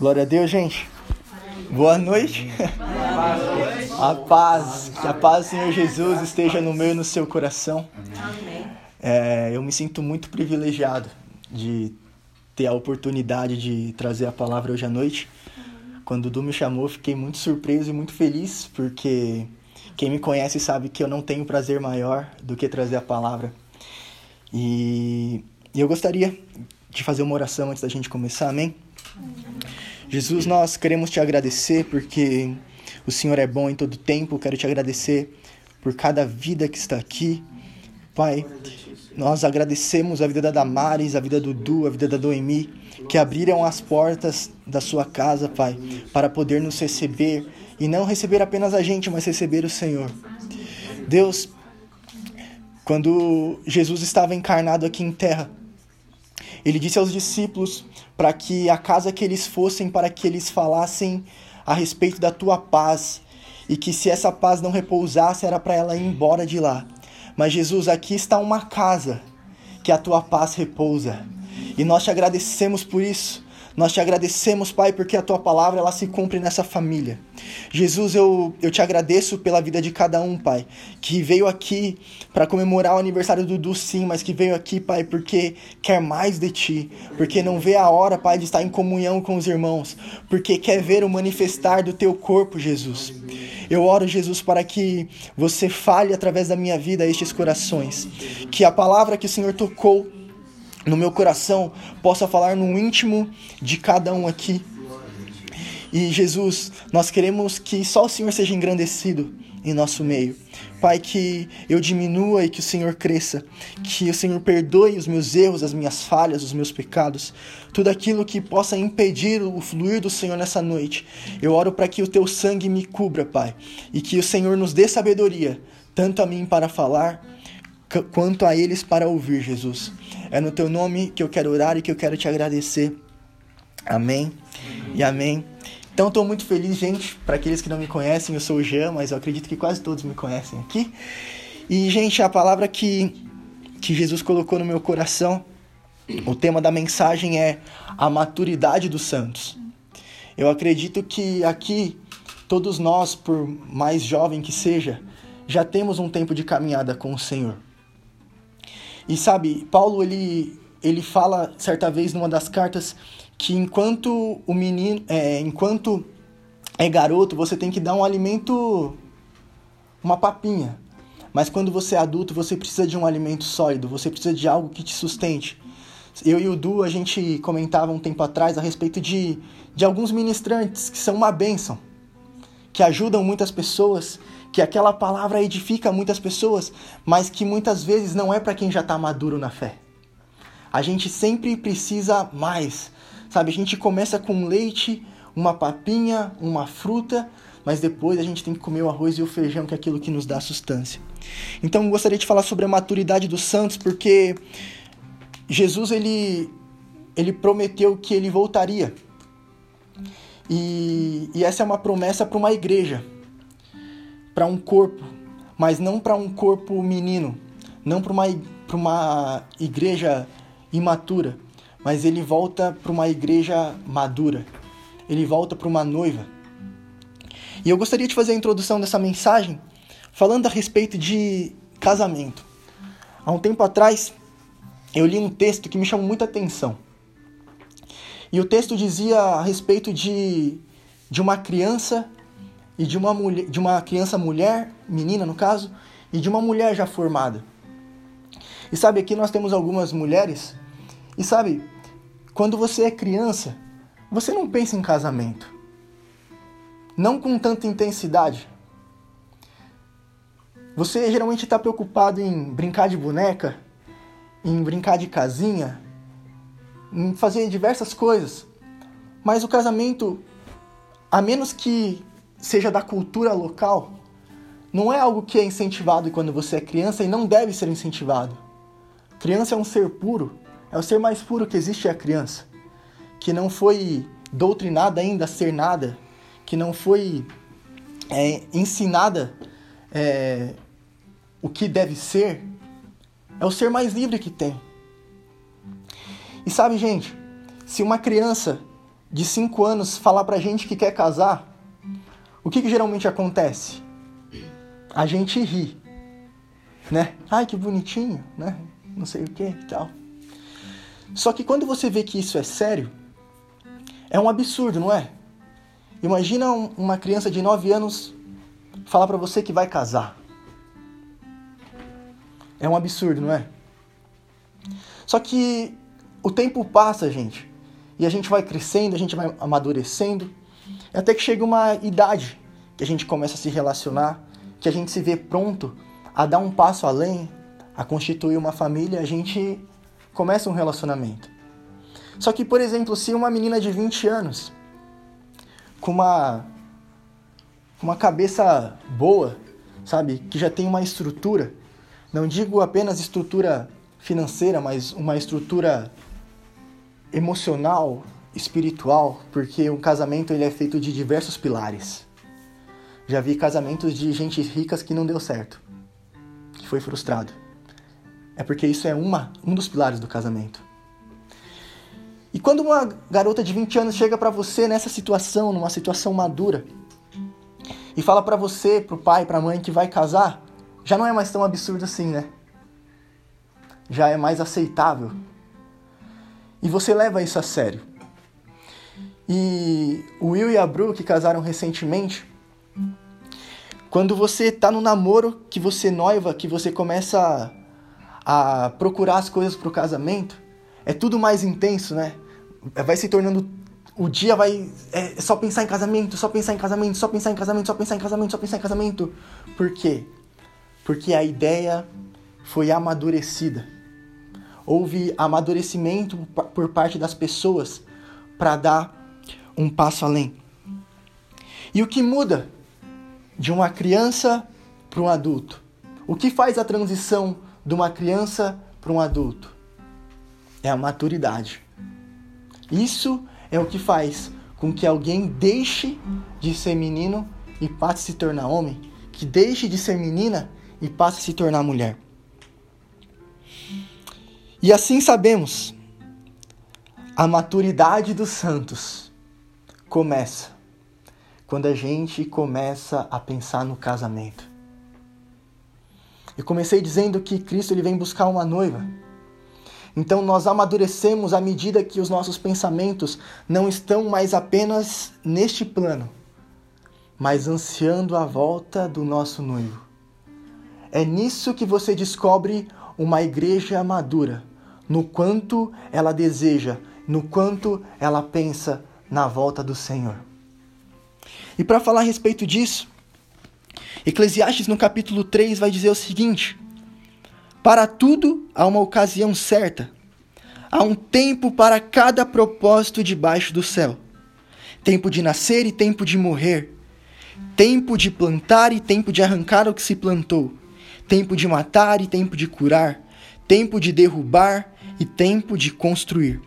Glória a Deus, gente. Boa noite. A paz, que a paz do Senhor Jesus esteja no meu e no seu coração. É, eu me sinto muito privilegiado de ter a oportunidade de trazer a palavra hoje à noite. Quando o Du me chamou, fiquei muito surpreso e muito feliz, porque quem me conhece sabe que eu não tenho prazer maior do que trazer a palavra. E eu gostaria de fazer uma oração antes da gente começar, amém? Jesus, nós queremos te agradecer porque o Senhor é bom em todo tempo. Quero te agradecer por cada vida que está aqui. Pai, nós agradecemos a vida da Damares, a vida do Du, a vida da Doemi, que abriram as portas da sua casa, Pai, para poder nos receber e não receber apenas a gente, mas receber o Senhor. Deus, quando Jesus estava encarnado aqui em terra, ele disse aos discípulos para que a casa que eles fossem, para que eles falassem a respeito da tua paz, e que se essa paz não repousasse, era para ela ir embora de lá. Mas Jesus, aqui está uma casa que a tua paz repousa. E nós te agradecemos por isso. Nós te agradecemos, Pai, porque a tua palavra ela se cumpre nessa família. Jesus, eu, eu te agradeço pela vida de cada um, Pai, que veio aqui para comemorar o aniversário do Dudu, sim, mas que veio aqui, Pai, porque quer mais de ti, porque não vê a hora, Pai, de estar em comunhão com os irmãos, porque quer ver o manifestar do teu corpo, Jesus. Eu oro, Jesus, para que você fale através da minha vida a estes corações, que a palavra que o Senhor tocou no meu coração possa falar no íntimo de cada um aqui. E Jesus, nós queremos que só o Senhor seja engrandecido em nosso meio. Pai, que eu diminua e que o Senhor cresça, que o Senhor perdoe os meus erros, as minhas falhas, os meus pecados, tudo aquilo que possa impedir o fluir do Senhor nessa noite. Eu oro para que o teu sangue me cubra, Pai, e que o Senhor nos dê sabedoria, tanto a mim para falar, quanto a eles para ouvir, Jesus. É no teu nome que eu quero orar e que eu quero te agradecer. Amém e amém. Então estou muito feliz, gente. Para aqueles que não me conhecem, eu sou o Jean, mas eu acredito que quase todos me conhecem aqui. E, gente, a palavra que, que Jesus colocou no meu coração, o tema da mensagem é a maturidade dos santos. Eu acredito que aqui, todos nós, por mais jovem que seja, já temos um tempo de caminhada com o Senhor. E sabe, Paulo ele, ele fala certa vez numa das cartas que enquanto o menino, é, enquanto é garoto, você tem que dar um alimento, uma papinha. Mas quando você é adulto, você precisa de um alimento sólido, você precisa de algo que te sustente. Eu e o Du, a gente comentava um tempo atrás a respeito de, de alguns ministrantes que são uma bênção, que ajudam muitas pessoas que aquela palavra edifica muitas pessoas, mas que muitas vezes não é para quem já está maduro na fé. A gente sempre precisa mais, sabe? A gente começa com leite, uma papinha, uma fruta, mas depois a gente tem que comer o arroz e o feijão, que é aquilo que nos dá sustância. Então eu gostaria de falar sobre a maturidade dos santos, porque Jesus ele, ele prometeu que ele voltaria. E, e essa é uma promessa para uma igreja para um corpo, mas não para um corpo menino, não para uma, uma igreja imatura, mas ele volta para uma igreja madura, ele volta para uma noiva. E eu gostaria de fazer a introdução dessa mensagem falando a respeito de casamento. Há um tempo atrás, eu li um texto que me chamou muita atenção. E o texto dizia a respeito de, de uma criança e de uma, mulher, de uma criança mulher, menina no caso, e de uma mulher já formada. E sabe, aqui nós temos algumas mulheres, e sabe, quando você é criança, você não pensa em casamento. Não com tanta intensidade. Você geralmente está preocupado em brincar de boneca, em brincar de casinha, em fazer diversas coisas. Mas o casamento, a menos que seja da cultura local, não é algo que é incentivado quando você é criança e não deve ser incentivado. Criança é um ser puro, é o ser mais puro que existe é a criança, que não foi doutrinada ainda a ser nada, que não foi é, ensinada é, o que deve ser, é o ser mais livre que tem. E sabe, gente, se uma criança de 5 anos falar pra gente que quer casar, o que, que geralmente acontece? A gente ri, né? Ai, que bonitinho, né? Não sei o que e tal. Só que quando você vê que isso é sério, é um absurdo, não é? Imagina um, uma criança de 9 anos falar para você que vai casar. É um absurdo, não é? Só que o tempo passa, gente, e a gente vai crescendo, a gente vai amadurecendo, até que chega uma idade que a gente começa a se relacionar, que a gente se vê pronto a dar um passo além, a constituir uma família, a gente começa um relacionamento. Só que, por exemplo, se uma menina de 20 anos, com uma, uma cabeça boa, sabe, que já tem uma estrutura, não digo apenas estrutura financeira, mas uma estrutura emocional, espiritual, porque um casamento ele é feito de diversos pilares. Já vi casamentos de gente ricas que não deu certo, que foi frustrado. É porque isso é uma, um dos pilares do casamento. E quando uma garota de 20 anos chega para você nessa situação, numa situação madura, e fala para você, pro pai, pra mãe que vai casar, já não é mais tão absurdo assim, né? Já é mais aceitável. E você leva isso a sério. E o Will e a Bru, que casaram recentemente, quando você tá no namoro, que você noiva, que você começa a, a procurar as coisas pro casamento, é tudo mais intenso, né? Vai se tornando. O dia vai. É só pensar em casamento, só pensar em casamento, só pensar em casamento, só pensar em casamento, só pensar em casamento. Por quê? Porque a ideia foi amadurecida. Houve amadurecimento por parte das pessoas para dar um passo além. E o que muda de uma criança para um adulto? O que faz a transição de uma criança para um adulto? é a maturidade. Isso é o que faz com que alguém deixe de ser menino e passe a se tornar homem, que deixe de ser menina e passe a se tornar mulher. E assim sabemos, a maturidade dos santos começa quando a gente começa a pensar no casamento. Eu comecei dizendo que Cristo ele vem buscar uma noiva. Então nós amadurecemos à medida que os nossos pensamentos não estão mais apenas neste plano, mas ansiando a volta do nosso noivo. É nisso que você descobre uma igreja madura, no quanto ela deseja, no quanto ela pensa na volta do Senhor. E para falar a respeito disso, Eclesiastes no capítulo 3 vai dizer o seguinte: para tudo há uma ocasião certa. Há um tempo para cada propósito debaixo do céu. Tempo de nascer e tempo de morrer. Tempo de plantar e tempo de arrancar o que se plantou. Tempo de matar e tempo de curar. Tempo de derrubar e tempo de construir.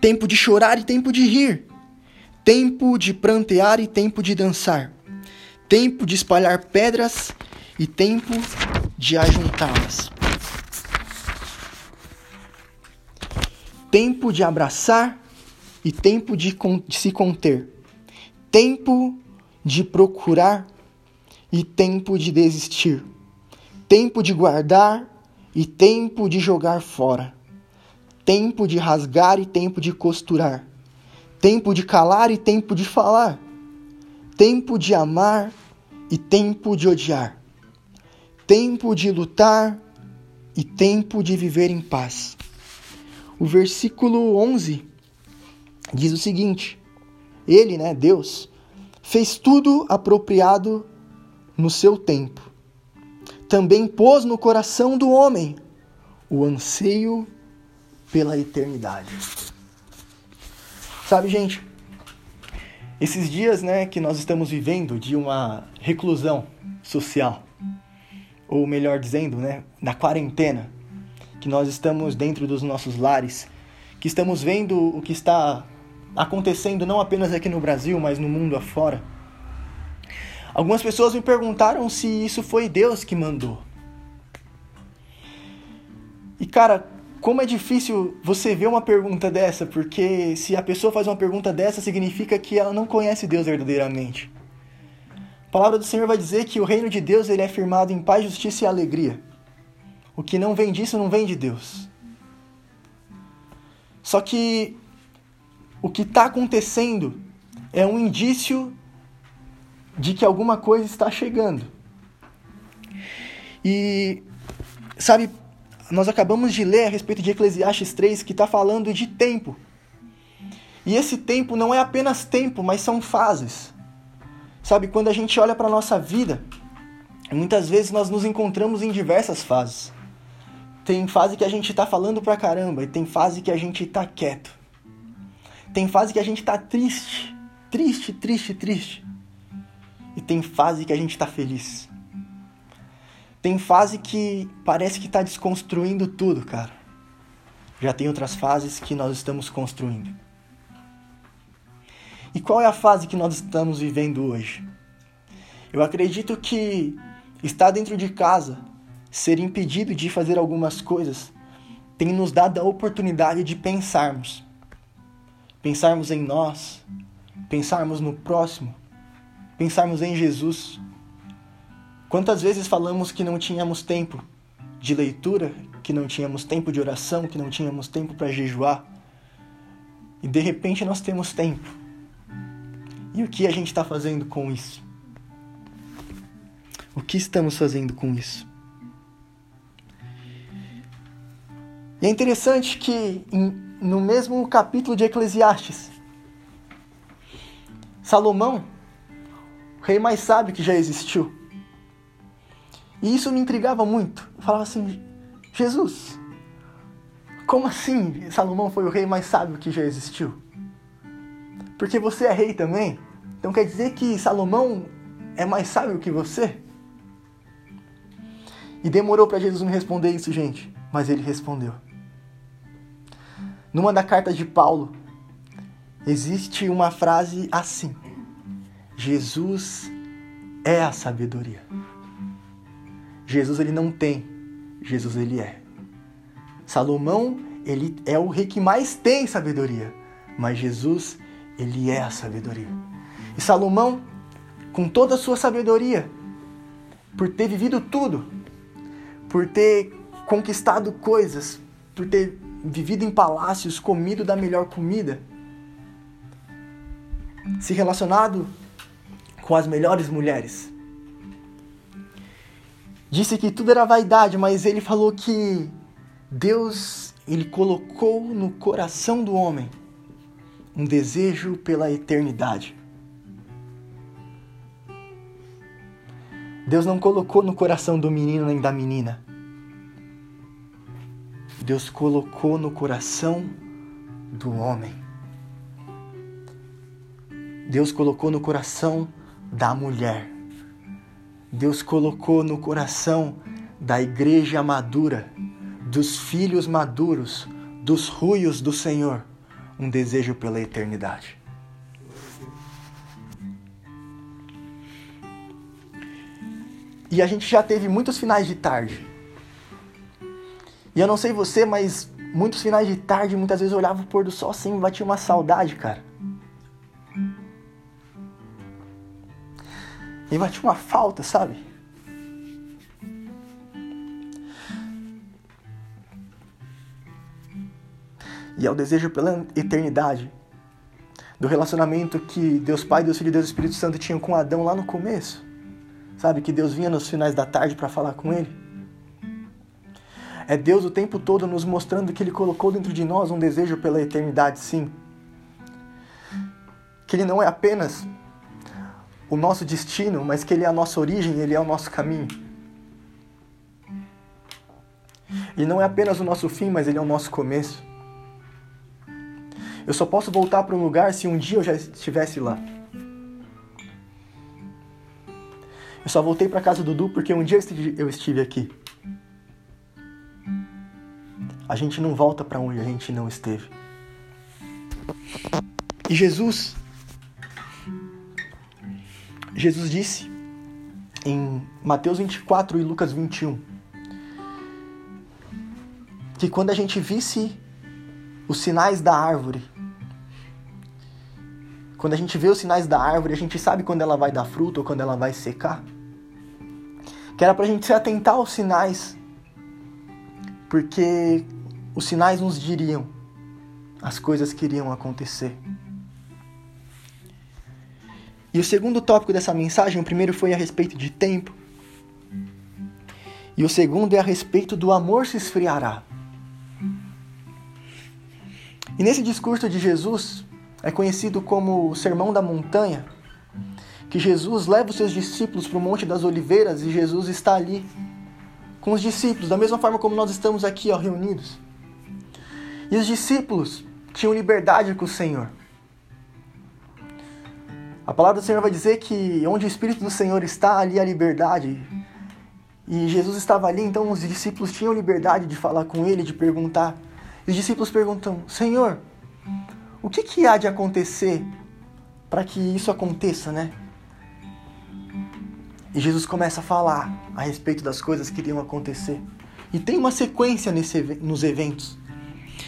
Tempo de chorar e tempo de rir. Tempo de prantear e tempo de dançar. Tempo de espalhar pedras e tempo de ajuntá-las. tempo de abraçar e tempo de, de se conter, tempo de procurar e tempo de desistir, tempo de guardar e tempo de jogar fora, tempo de rasgar e tempo de costurar, tempo de calar e tempo de falar, tempo de amar e tempo de odiar, tempo de lutar e tempo de viver em paz. O versículo 11 diz o seguinte: Ele, né, Deus, fez tudo apropriado no seu tempo. Também pôs no coração do homem o anseio pela eternidade. Sabe, gente, esses dias, né, que nós estamos vivendo de uma reclusão social, ou melhor dizendo, né, da quarentena, que nós estamos dentro dos nossos lares, que estamos vendo o que está acontecendo não apenas aqui no Brasil, mas no mundo afora. Algumas pessoas me perguntaram se isso foi Deus que mandou. E cara, como é difícil você ver uma pergunta dessa, porque se a pessoa faz uma pergunta dessa, significa que ela não conhece Deus verdadeiramente. A palavra do Senhor vai dizer que o reino de Deus ele é firmado em paz, justiça e alegria. O que não vem disso não vem de Deus. Só que o que está acontecendo é um indício de que alguma coisa está chegando. E, sabe, nós acabamos de ler a respeito de Eclesiastes 3 que está falando de tempo. E esse tempo não é apenas tempo, mas são fases. Sabe, quando a gente olha para a nossa vida, muitas vezes nós nos encontramos em diversas fases. Tem fase que a gente está falando pra caramba e tem fase que a gente está quieto. Tem fase que a gente está triste, triste, triste, triste. E tem fase que a gente está feliz. Tem fase que parece que está desconstruindo tudo, cara. Já tem outras fases que nós estamos construindo. E qual é a fase que nós estamos vivendo hoje? Eu acredito que estar dentro de casa, ser impedido de fazer algumas coisas, tem nos dado a oportunidade de pensarmos. Pensarmos em nós, pensarmos no próximo, pensarmos em Jesus Quantas vezes falamos que não tínhamos tempo de leitura, que não tínhamos tempo de oração, que não tínhamos tempo para jejuar? E de repente nós temos tempo. E o que a gente está fazendo com isso? O que estamos fazendo com isso? E é interessante que no mesmo capítulo de Eclesiastes, Salomão, o rei mais sábio que já existiu, e isso me intrigava muito. Eu falava assim: Jesus, como assim Salomão foi o rei mais sábio que já existiu? Porque você é rei também? Então quer dizer que Salomão é mais sábio que você? E demorou para Jesus me responder isso, gente, mas ele respondeu. Numa das cartas de Paulo, existe uma frase assim: Jesus é a sabedoria. Jesus ele não tem, Jesus ele é. Salomão, ele é o rei que mais tem sabedoria, mas Jesus, ele é a sabedoria. E Salomão, com toda a sua sabedoria, por ter vivido tudo, por ter conquistado coisas, por ter vivido em palácios, comido da melhor comida, se relacionado com as melhores mulheres, disse que tudo era vaidade, mas ele falou que Deus ele colocou no coração do homem um desejo pela eternidade. Deus não colocou no coração do menino nem da menina. Deus colocou no coração do homem. Deus colocou no coração da mulher. Deus colocou no coração da igreja madura, dos filhos maduros, dos ruios do Senhor, um desejo pela eternidade. E a gente já teve muitos finais de tarde. E eu não sei você, mas muitos finais de tarde, muitas vezes eu olhava o pôr do sol assim, batia uma saudade, cara. E vai uma falta, sabe? E é o desejo pela eternidade. Do relacionamento que Deus Pai, Deus Filho e Deus Espírito Santo tinham com Adão lá no começo. Sabe? Que Deus vinha nos finais da tarde para falar com ele. É Deus o tempo todo nos mostrando que Ele colocou dentro de nós um desejo pela eternidade, sim. Que Ele não é apenas o nosso destino, mas que Ele é a nossa origem, Ele é o nosso caminho. E não é apenas o nosso fim, mas Ele é o nosso começo. Eu só posso voltar para um lugar se um dia eu já estivesse lá. Eu só voltei para casa do Dudu porque um dia eu estive aqui. A gente não volta para onde a gente não esteve. E Jesus Jesus disse em Mateus 24 e Lucas 21 que quando a gente visse os sinais da árvore, quando a gente vê os sinais da árvore, a gente sabe quando ela vai dar fruto ou quando ela vai secar. Que era pra gente se atentar aos sinais, porque os sinais nos diriam as coisas que iriam acontecer. E o segundo tópico dessa mensagem, o primeiro foi a respeito de tempo. E o segundo é a respeito do amor se esfriará. E nesse discurso de Jesus, é conhecido como o Sermão da Montanha, que Jesus leva os seus discípulos para o Monte das Oliveiras e Jesus está ali com os discípulos, da mesma forma como nós estamos aqui ó, reunidos. E os discípulos tinham liberdade com o Senhor. A palavra do Senhor vai dizer que onde o Espírito do Senhor está, ali há liberdade. E Jesus estava ali, então os discípulos tinham liberdade de falar com ele, de perguntar. E os discípulos perguntam: Senhor, o que, que há de acontecer para que isso aconteça, né? E Jesus começa a falar a respeito das coisas que iriam acontecer. E tem uma sequência nesse, nos eventos.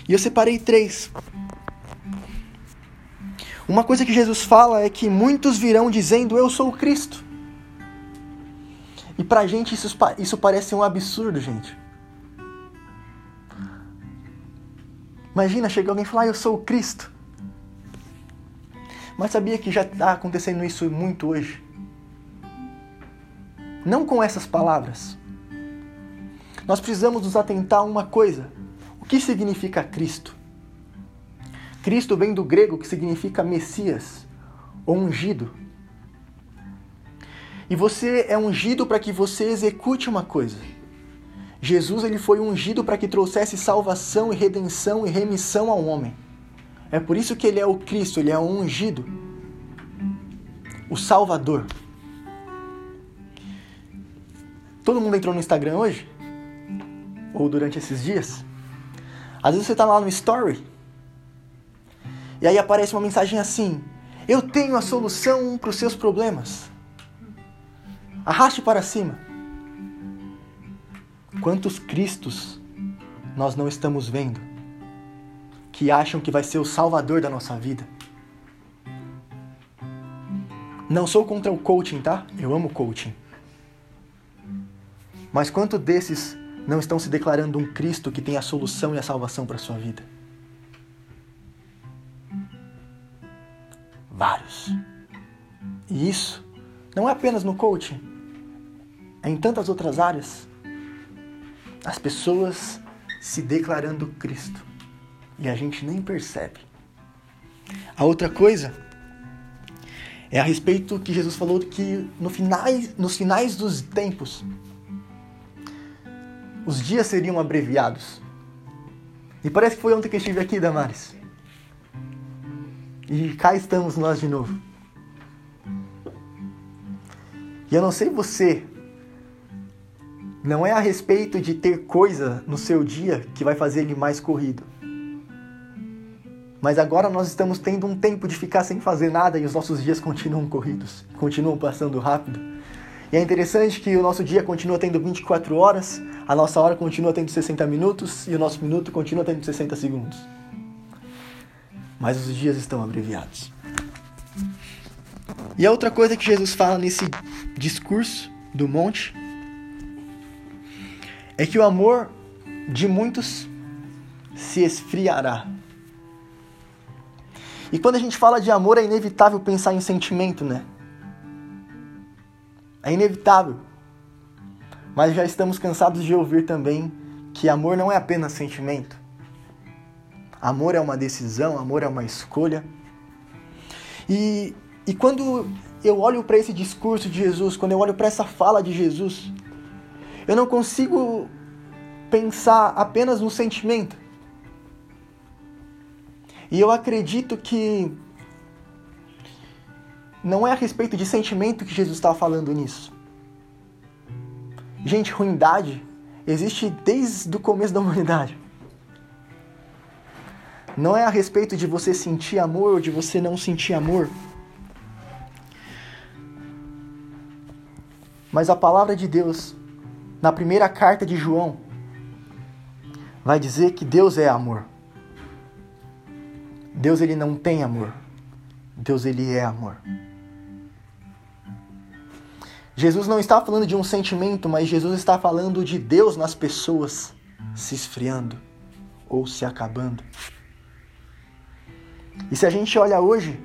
E eu separei três. Uma coisa que Jesus fala é que muitos virão dizendo: Eu sou o Cristo. E pra gente isso, isso parece um absurdo, gente. Imagina, chega alguém e falar: ah, Eu sou o Cristo. Mas sabia que já está acontecendo isso muito hoje? Não com essas palavras. Nós precisamos nos atentar a uma coisa: o que significa Cristo? Cristo vem do grego que significa Messias, ungido. E você é ungido para que você execute uma coisa. Jesus ele foi ungido para que trouxesse salvação e redenção e remissão ao homem. É por isso que ele é o Cristo, ele é o ungido, o Salvador. Todo mundo entrou no Instagram hoje? Ou durante esses dias? Às vezes você está lá no Story e aí aparece uma mensagem assim: Eu tenho a solução para os seus problemas. Arraste para cima. Quantos Cristos nós não estamos vendo que acham que vai ser o salvador da nossa vida? Não sou contra o coaching, tá? Eu amo coaching. Mas quanto desses não estão se declarando um Cristo que tem a solução e a salvação para sua vida? Vários. E isso não é apenas no coaching é em tantas outras áreas, as pessoas se declarando Cristo e a gente nem percebe. A outra coisa é a respeito que Jesus falou que no finais, nos finais dos tempos os dias seriam abreviados. E parece que foi ontem que eu estive aqui, Damares. E cá estamos nós de novo. E eu não sei você, não é a respeito de ter coisa no seu dia que vai fazer ele mais corrido. Mas agora nós estamos tendo um tempo de ficar sem fazer nada e os nossos dias continuam corridos, continuam passando rápido. E é interessante que o nosso dia continua tendo 24 horas, a nossa hora continua tendo 60 minutos e o nosso minuto continua tendo 60 segundos. Mas os dias estão abreviados. E a outra coisa que Jesus fala nesse discurso do monte é que o amor de muitos se esfriará. E quando a gente fala de amor, é inevitável pensar em sentimento, né? É inevitável. Mas já estamos cansados de ouvir também que amor não é apenas sentimento. Amor é uma decisão, amor é uma escolha. E, e quando eu olho para esse discurso de Jesus, quando eu olho para essa fala de Jesus, eu não consigo pensar apenas no sentimento. E eu acredito que não é a respeito de sentimento que Jesus está falando nisso. Gente, ruindade existe desde o começo da humanidade. Não é a respeito de você sentir amor ou de você não sentir amor. Mas a palavra de Deus na primeira carta de João, vai dizer que Deus é amor. Deus ele não tem amor. Deus ele é amor. Jesus não está falando de um sentimento, mas Jesus está falando de Deus nas pessoas se esfriando ou se acabando. E se a gente olha hoje,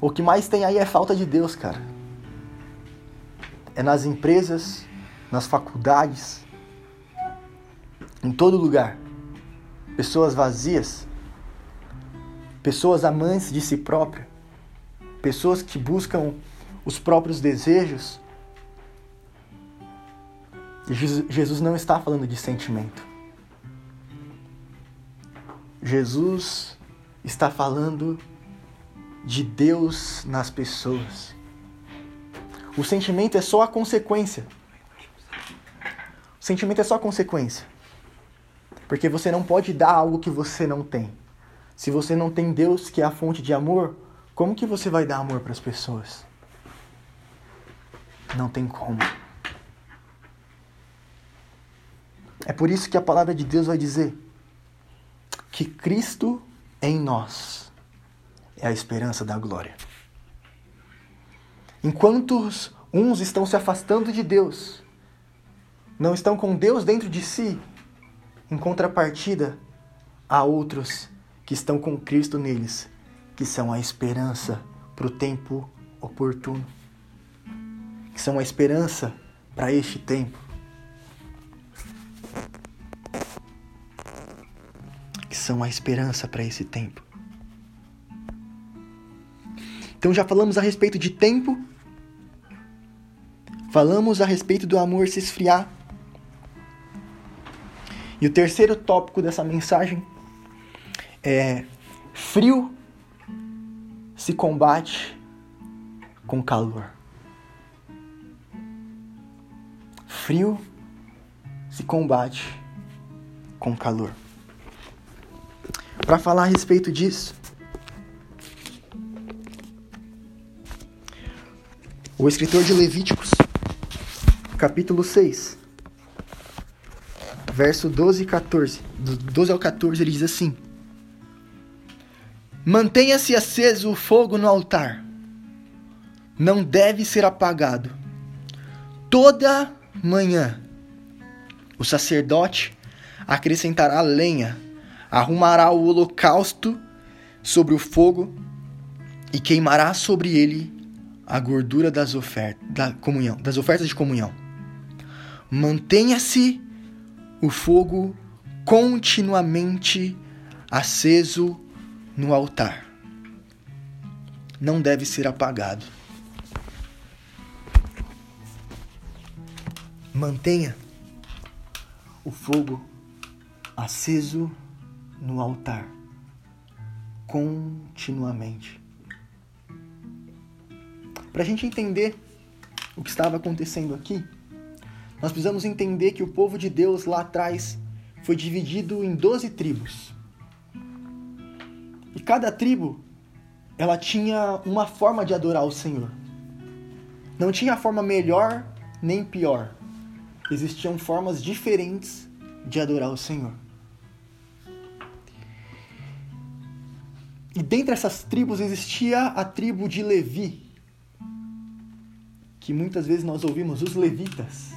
o que mais tem aí é falta de Deus, cara. É nas empresas, nas faculdades, em todo lugar. Pessoas vazias, pessoas amantes de si própria, pessoas que buscam os próprios desejos. Jesus não está falando de sentimento. Jesus está falando de Deus nas pessoas. O sentimento é só a consequência. O sentimento é só a consequência. Porque você não pode dar algo que você não tem. Se você não tem Deus, que é a fonte de amor, como que você vai dar amor para as pessoas? Não tem como. É por isso que a palavra de Deus vai dizer que Cristo em nós é a esperança da glória. Enquanto uns estão se afastando de Deus, não estão com Deus dentro de si, em contrapartida, há outros que estão com Cristo neles, que são a esperança para o tempo oportuno, que são a esperança para este tempo. São a esperança para esse tempo. Então já falamos a respeito de tempo, falamos a respeito do amor se esfriar, e o terceiro tópico dessa mensagem é frio se combate com calor. Frio se combate com calor. Para falar a respeito disso, o escritor de Levíticos, capítulo 6, verso 12 e 14. Do 12 ao 14 ele diz assim: Mantenha-se aceso o fogo no altar. Não deve ser apagado. Toda manhã o sacerdote acrescentará lenha, arrumará o holocausto sobre o fogo e queimará sobre ele a gordura das ofertas, da comunhão, das ofertas de comunhão. Mantenha-se o fogo continuamente aceso no altar. Não deve ser apagado. Mantenha o fogo aceso no altar continuamente. Para a gente entender o que estava acontecendo aqui, nós precisamos entender que o povo de Deus lá atrás foi dividido em 12 tribos. E cada tribo, ela tinha uma forma de adorar o Senhor. Não tinha forma melhor nem pior. Existiam formas diferentes de adorar o Senhor. E dentre essas tribos existia a tribo de Levi, que muitas vezes nós ouvimos os levitas.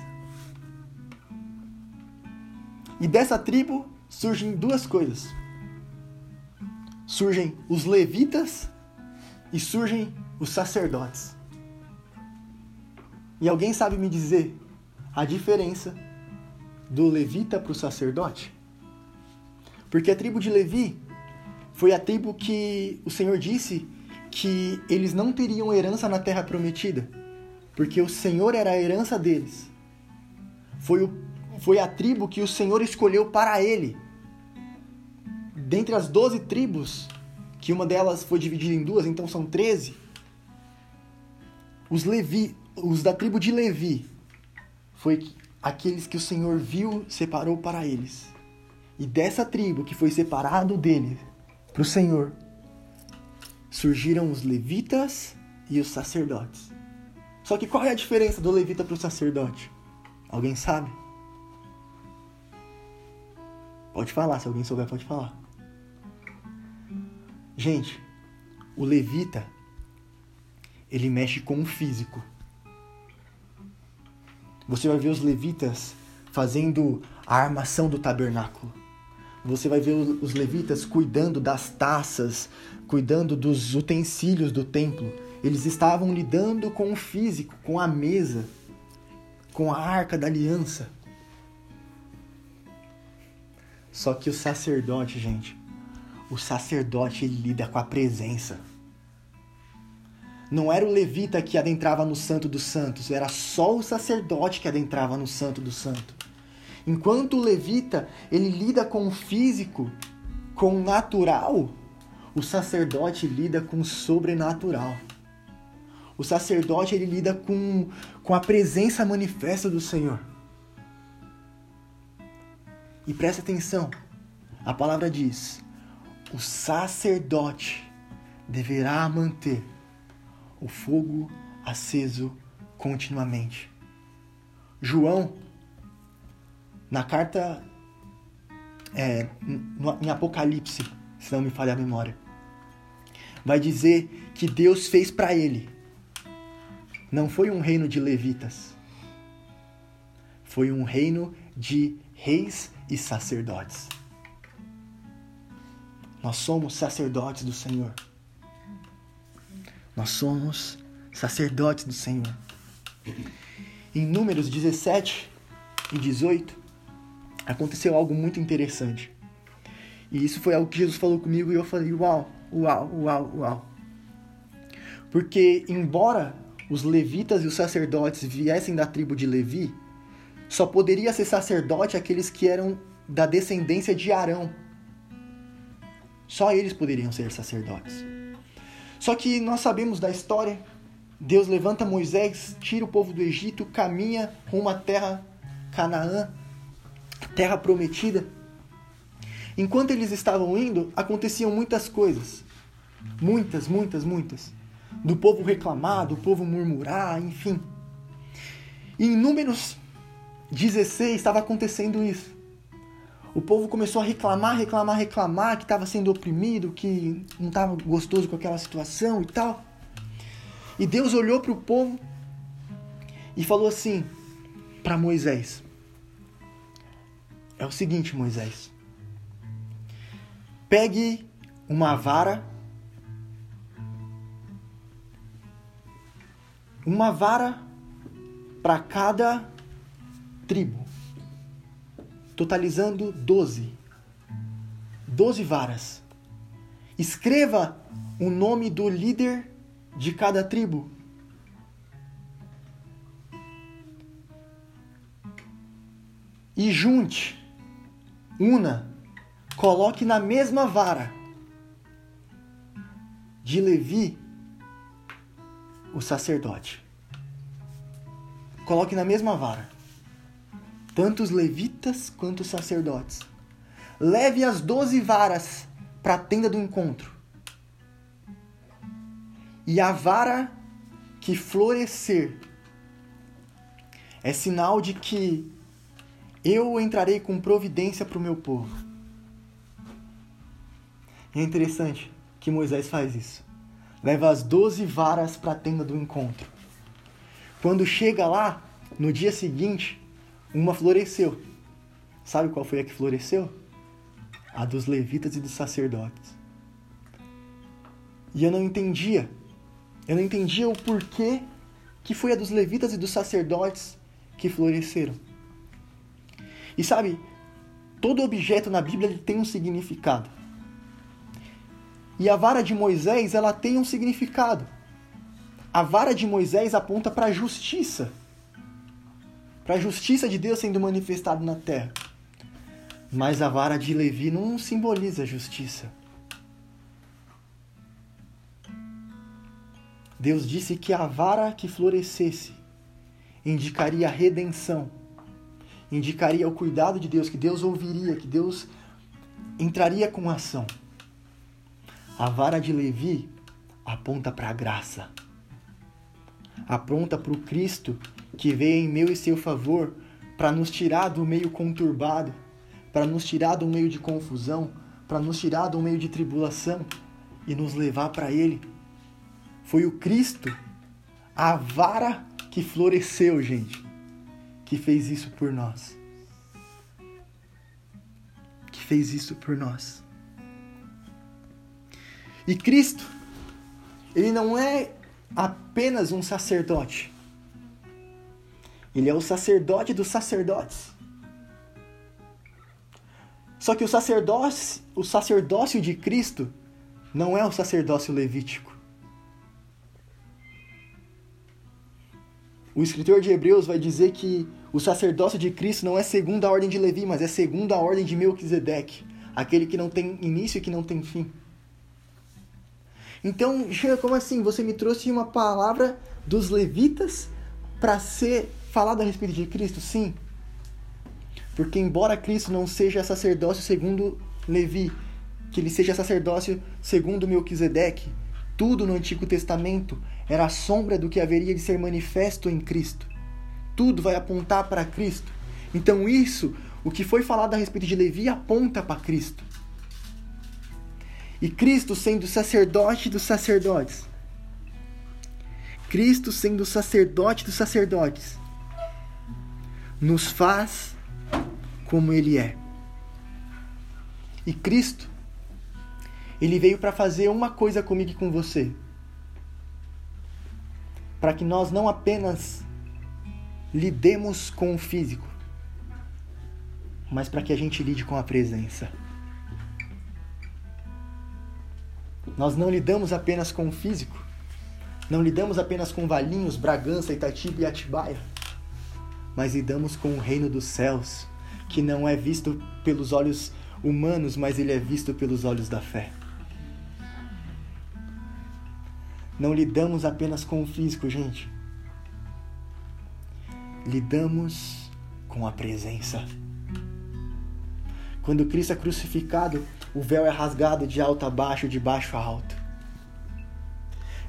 E dessa tribo surgem duas coisas. Surgem os levitas e surgem os sacerdotes. E alguém sabe me dizer a diferença do levita para o sacerdote? Porque a tribo de Levi foi a tribo que o Senhor disse que eles não teriam herança na terra prometida, porque o Senhor era a herança deles. Foi o foi a tribo que o Senhor escolheu para ele. Dentre as doze tribos, que uma delas foi dividida em duas, então são treze. Os Levi, os da tribo de Levi, foi aqueles que o Senhor viu, separou para eles. E dessa tribo que foi separado dele para o Senhor, surgiram os levitas e os sacerdotes. Só que qual é a diferença do levita para o sacerdote? Alguém sabe? Pode falar, se alguém souber, pode falar. Gente, o levita, ele mexe com o físico. Você vai ver os levitas fazendo a armação do tabernáculo. Você vai ver os levitas cuidando das taças, cuidando dos utensílios do templo. Eles estavam lidando com o físico, com a mesa, com a arca da aliança. Só que o sacerdote, gente, o sacerdote lida com a presença. Não era o levita que adentrava no Santo dos Santos, era só o sacerdote que adentrava no Santo do Santo. Enquanto o levita ele lida com o físico, com o natural, o sacerdote lida com o sobrenatural. O sacerdote ele lida com, com a presença manifesta do Senhor. E presta atenção, a palavra diz: o sacerdote deverá manter o fogo aceso continuamente. João, na carta é, em Apocalipse, se não me falha a memória, vai dizer que Deus fez para ele. Não foi um reino de levitas, foi um reino de reis e sacerdotes. Nós somos sacerdotes do Senhor. Nós somos sacerdotes do Senhor. Em Números 17 e 18, aconteceu algo muito interessante. E isso foi algo que Jesus falou comigo e eu falei: Uau, uau, uau, uau. Porque, embora os levitas e os sacerdotes viessem da tribo de Levi, só poderia ser sacerdote aqueles que eram da descendência de Arão. Só eles poderiam ser sacerdotes. Só que nós sabemos da história. Deus levanta Moisés, tira o povo do Egito, caminha rumo à terra Canaã, terra prometida. Enquanto eles estavam indo, aconteciam muitas coisas. Muitas, muitas, muitas. Do povo reclamar, do povo murmurar, enfim. E em Números 16 estava acontecendo isso. O povo começou a reclamar, reclamar, reclamar que estava sendo oprimido, que não estava gostoso com aquela situação e tal. E Deus olhou para o povo e falou assim para Moisés: É o seguinte, Moisés. Pegue uma vara, uma vara para cada tribo totalizando 12. 12 varas. Escreva o nome do líder de cada tribo. E junte, una, coloque na mesma vara de Levi o sacerdote. Coloque na mesma vara tanto os levitas quanto os sacerdotes. Leve as doze varas para a tenda do encontro. E a vara que florescer é sinal de que eu entrarei com providência para o meu povo. é interessante que Moisés faz isso. Leva as doze varas para a tenda do encontro. Quando chega lá, no dia seguinte, uma floresceu. Sabe qual foi a que floresceu? A dos levitas e dos sacerdotes. E eu não entendia. Eu não entendia o porquê que foi a dos levitas e dos sacerdotes que floresceram. E sabe, todo objeto na Bíblia tem um significado. E a vara de Moisés, ela tem um significado. A vara de Moisés aponta para a justiça para a justiça de Deus sendo manifestada na terra. Mas a vara de Levi não simboliza justiça. Deus disse que a vara que florescesse indicaria a redenção, indicaria o cuidado de Deus, que Deus ouviria, que Deus entraria com ação. A vara de Levi aponta para a graça, aponta para o Cristo que veio em meu e seu favor para nos tirar do meio conturbado, para nos tirar do meio de confusão, para nos tirar do meio de tribulação e nos levar para Ele. Foi o Cristo, a vara que floresceu, gente, que fez isso por nós. Que fez isso por nós. E Cristo, ele não é apenas um sacerdote. Ele é o sacerdote dos sacerdotes. Só que o sacerdócio, o sacerdócio de Cristo não é o sacerdócio levítico. O escritor de Hebreus vai dizer que o sacerdócio de Cristo não é segundo a ordem de Levi, mas é segundo a ordem de Melquisedeque, aquele que não tem início e que não tem fim. Então, como assim? Você me trouxe uma palavra dos levitas para ser falada a respeito de Cristo? Sim. Porque embora Cristo não seja sacerdócio segundo Levi, que ele seja sacerdócio segundo Melquisedeque, tudo no Antigo Testamento era a sombra do que haveria de ser manifesto em Cristo. Tudo vai apontar para Cristo. Então isso, o que foi falado a respeito de Levi aponta para Cristo. E Cristo sendo sacerdote dos sacerdotes. Cristo sendo sacerdote dos sacerdotes. Nos faz como ele é. E Cristo, ele veio para fazer uma coisa comigo e com você. Para que nós não apenas lidemos com o físico, mas para que a gente lide com a presença. Nós não lidamos apenas com o físico, não lidamos apenas com Valinhos, Bragança, Itatiba e Atibaia, mas lidamos com o reino dos céus, que não é visto pelos olhos humanos, mas ele é visto pelos olhos da fé. Não lidamos apenas com o físico, gente. Lidamos com a presença. Quando Cristo é crucificado, o véu é rasgado de alto a baixo, de baixo a alto.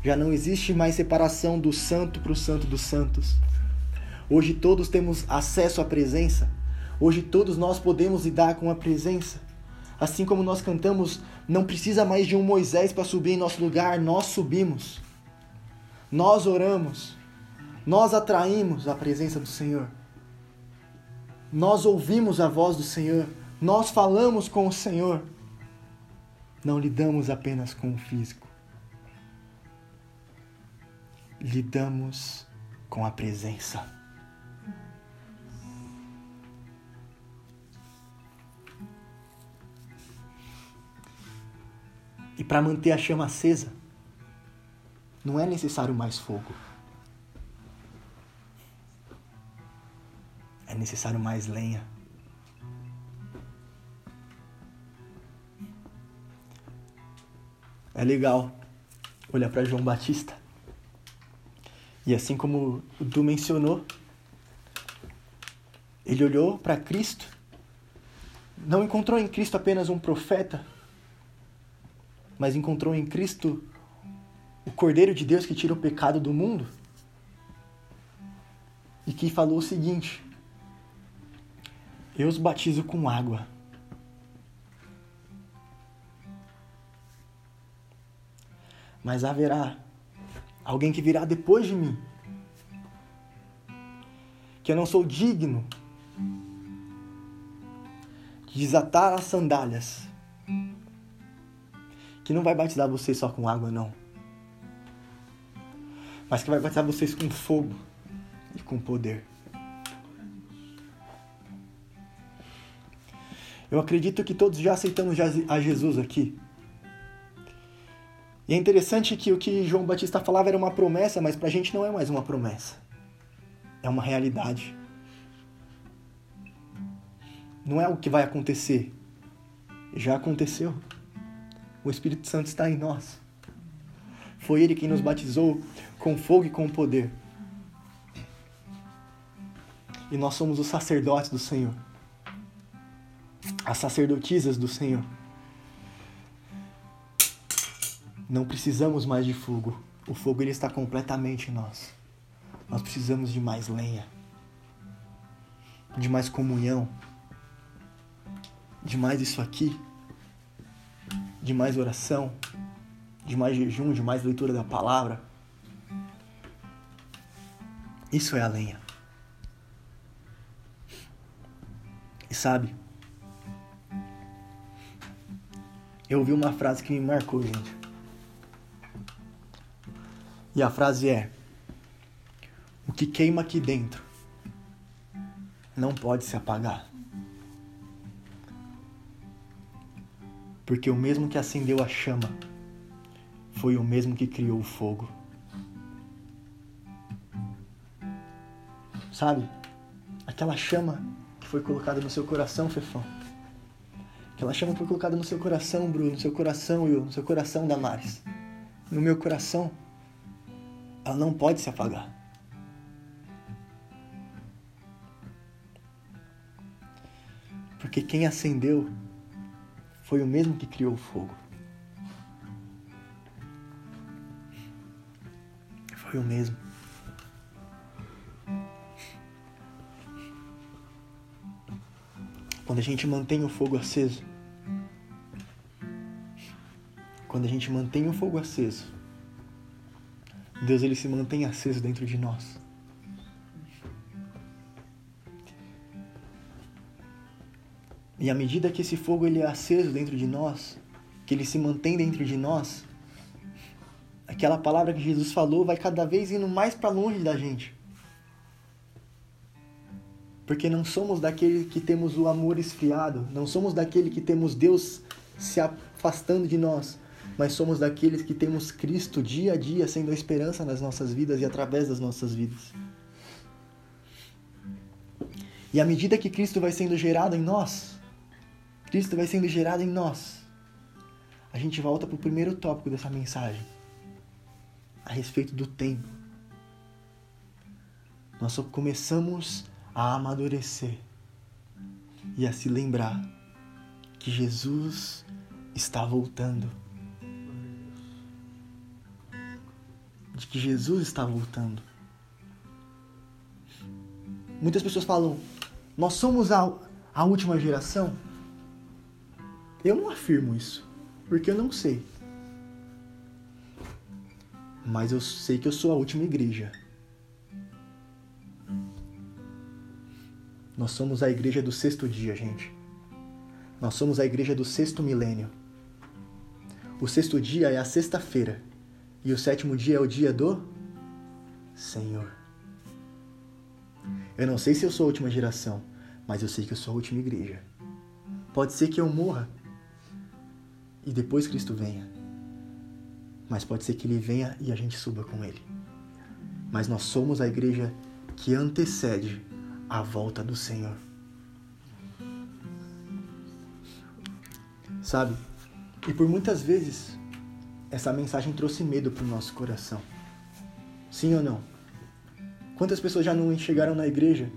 Já não existe mais separação do santo para o santo dos santos. Hoje todos temos acesso à presença. Hoje todos nós podemos lidar com a presença. Assim como nós cantamos, não precisa mais de um Moisés para subir em nosso lugar, nós subimos. Nós oramos. Nós atraímos a presença do Senhor. Nós ouvimos a voz do Senhor. Nós falamos com o Senhor não lidamos apenas com o físico. Lidamos com a presença. E para manter a chama acesa, não é necessário mais fogo. É necessário mais lenha. é legal olhar para João Batista. E assim como o Du mencionou, ele olhou para Cristo, não encontrou em Cristo apenas um profeta, mas encontrou em Cristo o Cordeiro de Deus que tira o pecado do mundo e que falou o seguinte: Eu os batizo com água mas haverá alguém que virá depois de mim, que eu não sou digno de desatar as sandálias, que não vai batizar vocês só com água, não, mas que vai batizar vocês com fogo e com poder. Eu acredito que todos já aceitamos a Jesus aqui. E é interessante que o que João Batista falava era uma promessa, mas para a gente não é mais uma promessa. É uma realidade. Não é o que vai acontecer. Já aconteceu. O Espírito Santo está em nós. Foi Ele quem nos batizou com fogo e com poder. E nós somos os sacerdotes do Senhor. As sacerdotisas do Senhor. Não precisamos mais de fogo. O fogo ele está completamente em nós. Nós precisamos de mais lenha, de mais comunhão. de mais isso aqui, de mais oração, de mais jejum, de mais leitura da palavra. Isso é a lenha. E sabe? Eu ouvi uma frase que me marcou, gente. E a frase é: O que queima aqui dentro não pode se apagar. Porque o mesmo que acendeu a chama foi o mesmo que criou o fogo. Sabe? Aquela chama que foi colocada no seu coração, Fefão. Aquela chama foi colocada no seu coração, Bruno, no seu coração, eu, no seu coração, Damares. No meu coração. Ela não pode se apagar. Porque quem acendeu foi o mesmo que criou o fogo. Foi o mesmo. Quando a gente mantém o fogo aceso, quando a gente mantém o fogo aceso, Deus ele se mantém aceso dentro de nós. E à medida que esse fogo ele é aceso dentro de nós, que ele se mantém dentro de nós, aquela palavra que Jesus falou vai cada vez indo mais para longe da gente. Porque não somos daquele que temos o amor esfriado, não somos daquele que temos Deus se afastando de nós, mas somos daqueles que temos Cristo dia a dia sendo a esperança nas nossas vidas e através das nossas vidas. E à medida que Cristo vai sendo gerado em nós, Cristo vai sendo gerado em nós. A gente volta para o primeiro tópico dessa mensagem, a respeito do tempo. Nós só começamos a amadurecer e a se lembrar que Jesus está voltando. De que Jesus está voltando. Muitas pessoas falam, nós somos a, a última geração. Eu não afirmo isso, porque eu não sei. Mas eu sei que eu sou a última igreja. Nós somos a igreja do sexto dia, gente. Nós somos a igreja do sexto milênio. O sexto dia é a sexta-feira. E o sétimo dia é o dia do Senhor. Eu não sei se eu sou a última geração, mas eu sei que eu sou a última igreja. Pode ser que eu morra e depois Cristo venha. Mas pode ser que ele venha e a gente suba com ele. Mas nós somos a igreja que antecede a volta do Senhor. Sabe? E por muitas vezes essa mensagem trouxe medo para o nosso coração. Sim ou não? Quantas pessoas já não chegaram na igreja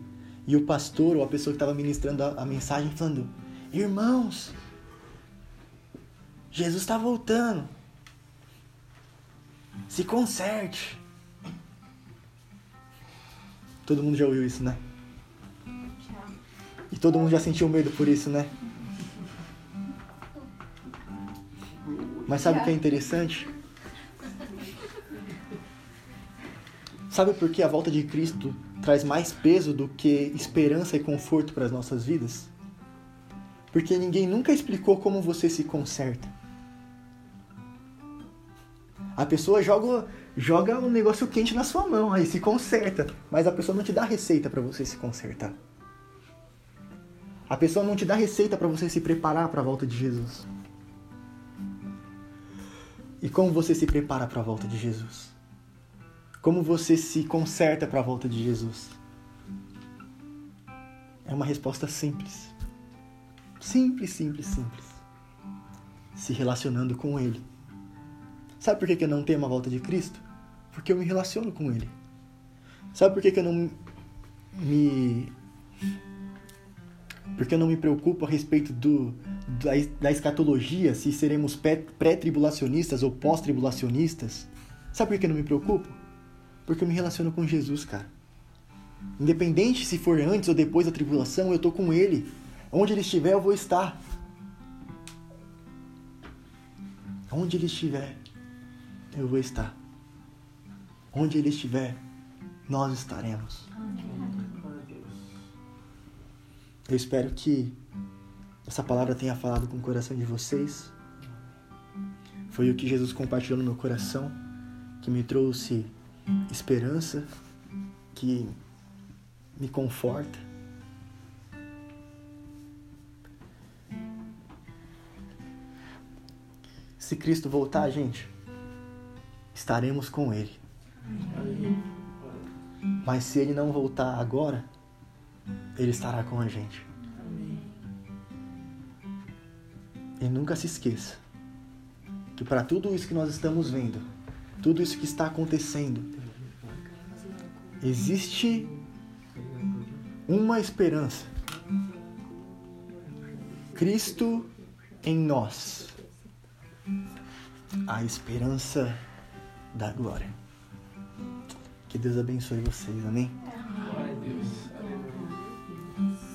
e o pastor ou a pessoa que estava ministrando a, a mensagem falando: Irmãos, Jesus está voltando. Se conserte. Todo mundo já ouviu isso, né? E todo mundo já sentiu medo por isso, né? Mas sabe o que é interessante? Sabe por que a volta de Cristo traz mais peso do que esperança e conforto para as nossas vidas? Porque ninguém nunca explicou como você se conserta. A pessoa joga, joga um negócio quente na sua mão, aí se conserta. Mas a pessoa não te dá receita para você se consertar. A pessoa não te dá receita para você se preparar para a volta de Jesus. E como você se prepara para a volta de Jesus? Como você se conserta para a volta de Jesus? É uma resposta simples. Simples, simples, simples. Se relacionando com Ele Sabe por que, eu não temo a volta de Cristo? Porque eu me relaciono com Ele. Sabe por que eu não me porque eu não me preocupo a respeito do, da, da escatologia, se seremos pré-tribulacionistas ou pós-tribulacionistas. Sabe por que eu não me preocupo? Porque eu me relaciono com Jesus, cara. Independente se for antes ou depois da tribulação, eu tô com Ele. Onde Ele estiver, eu vou estar. Onde Ele estiver, eu vou estar. Onde Ele estiver, nós estaremos. Amém. Eu espero que essa palavra tenha falado com o coração de vocês. Foi o que Jesus compartilhou no meu coração, que me trouxe esperança, que me conforta. Se Cristo voltar, gente, estaremos com Ele. Mas se Ele não voltar agora, Ele estará com a gente. E nunca se esqueça que para tudo isso que nós estamos vendo, tudo isso que está acontecendo, existe uma esperança. Cristo em nós. A esperança da glória. Que Deus abençoe vocês, amém?